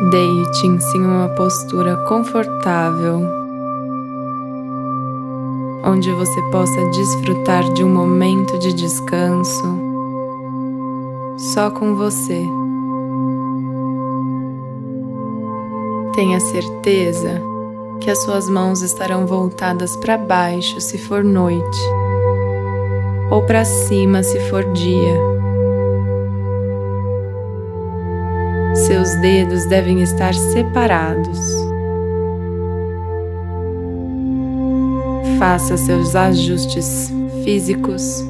Deite-se em uma postura confortável, onde você possa desfrutar de um momento de descanso só com você. Tenha certeza que as suas mãos estarão voltadas para baixo se for noite, ou para cima se for dia. Seus dedos devem estar separados. Faça seus ajustes físicos.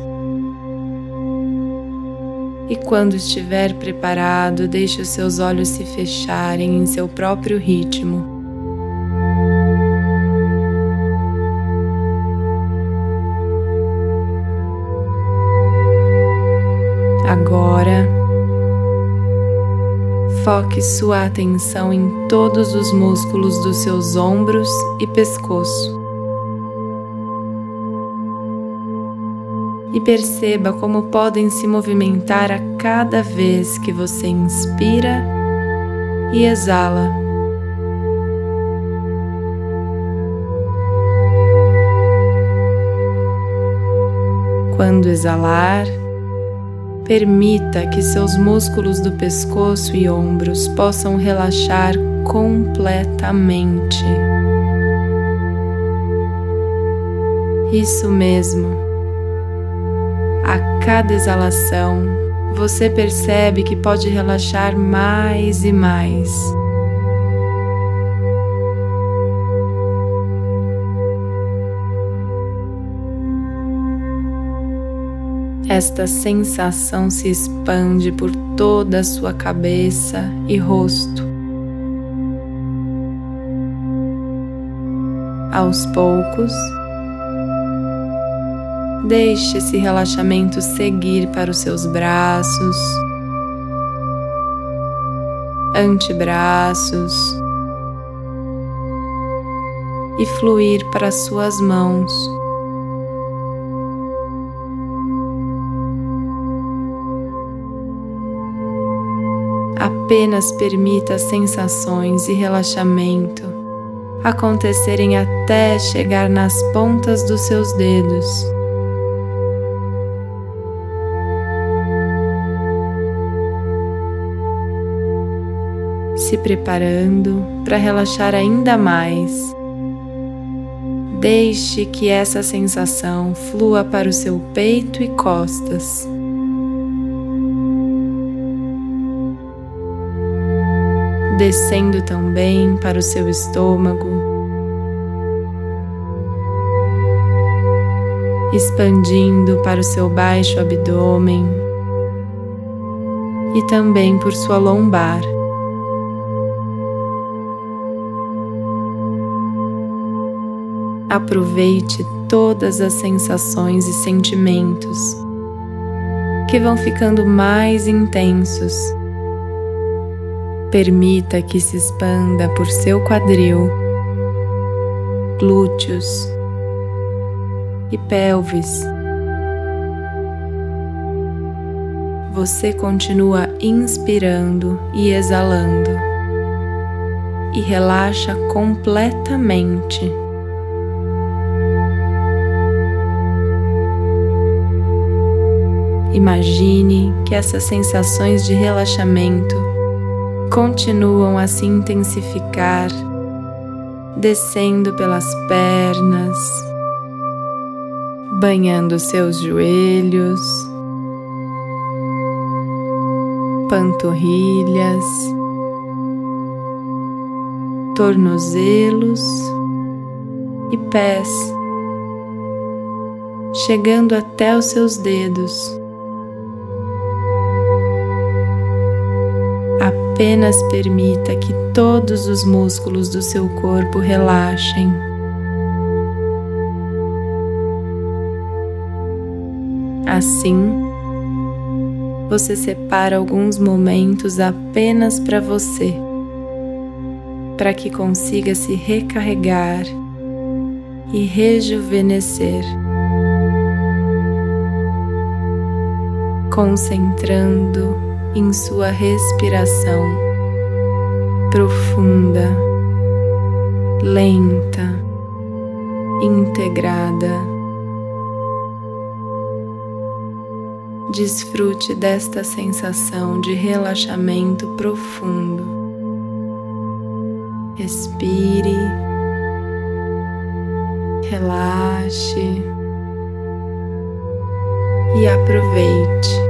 E quando estiver preparado, deixe os seus olhos se fecharem em seu próprio ritmo. Agora, Foque sua atenção em todos os músculos dos seus ombros e pescoço. E perceba como podem se movimentar a cada vez que você inspira e exala. Quando exalar, Permita que seus músculos do pescoço e ombros possam relaxar completamente. Isso mesmo. A cada exalação, você percebe que pode relaxar mais e mais. Esta sensação se expande por toda a sua cabeça e rosto. Aos poucos, deixe esse relaxamento seguir para os seus braços, antebraços e fluir para suas mãos. Apenas permita sensações e relaxamento acontecerem até chegar nas pontas dos seus dedos. Se preparando para relaxar ainda mais. Deixe que essa sensação flua para o seu peito e costas. Descendo também para o seu estômago, expandindo para o seu baixo abdômen. E também por sua lombar. Aproveite todas as sensações e sentimentos que vão ficando mais intensos Permita que se expanda por seu quadril, glúteos e pelvis. Você continua inspirando e exalando e relaxa completamente. Imagine que essas sensações de relaxamento continuam a se intensificar, descendo pelas pernas, banhando seus joelhos, panturrilhas, tornozelos e pés, chegando até os seus dedos. Apenas permita que todos os músculos do seu corpo relaxem. Assim, você separa alguns momentos apenas para você, para que consiga se recarregar e rejuvenescer. Concentrando em sua respiração. profunda, lenta, integrada. Desfrute desta sensação de relaxamento profundo. Respire, relaxe e aproveite.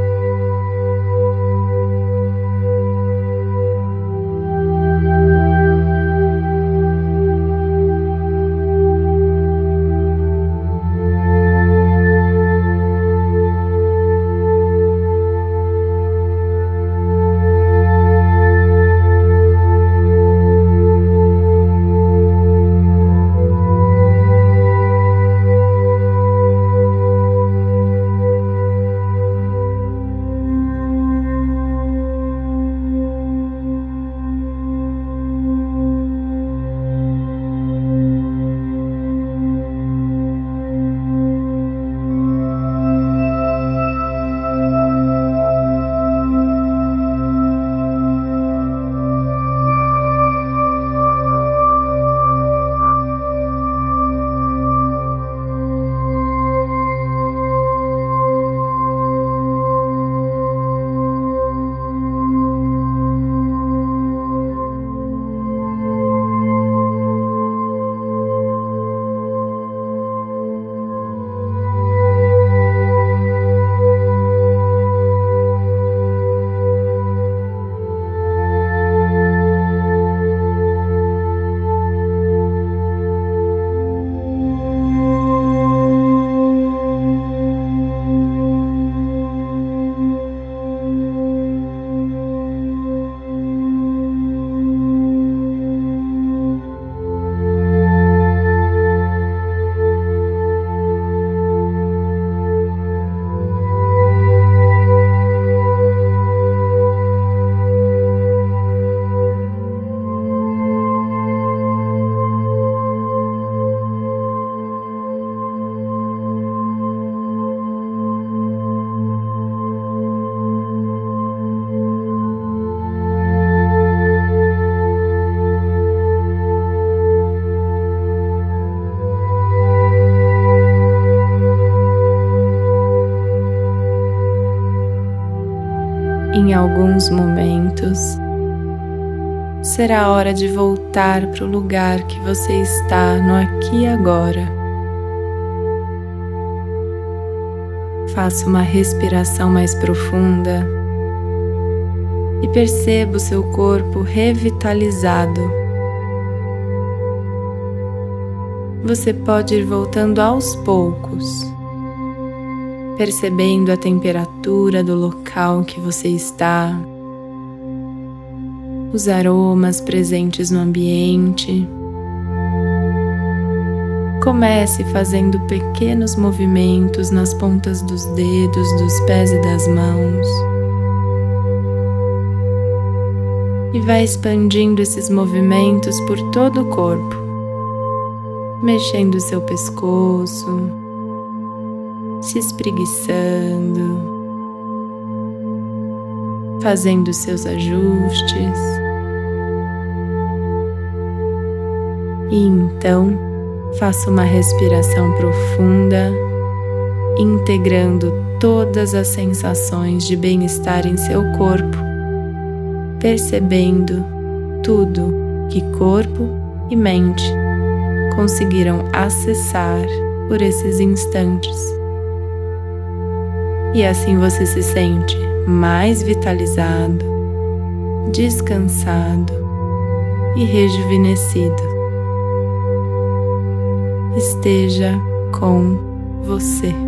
Em alguns momentos, será hora de voltar para o lugar que você está no aqui e agora. Faça uma respiração mais profunda e perceba o seu corpo revitalizado. Você pode ir voltando aos poucos percebendo a temperatura do local que você está, os aromas presentes no ambiente. Comece fazendo pequenos movimentos nas pontas dos dedos, dos pés e das mãos. E vai expandindo esses movimentos por todo o corpo, mexendo seu pescoço, se espreguiçando, fazendo seus ajustes. E então faça uma respiração profunda, integrando todas as sensações de bem-estar em seu corpo, percebendo tudo que corpo e mente conseguiram acessar por esses instantes e assim você se sente mais vitalizado, descansado e rejuvenescido. Esteja com você.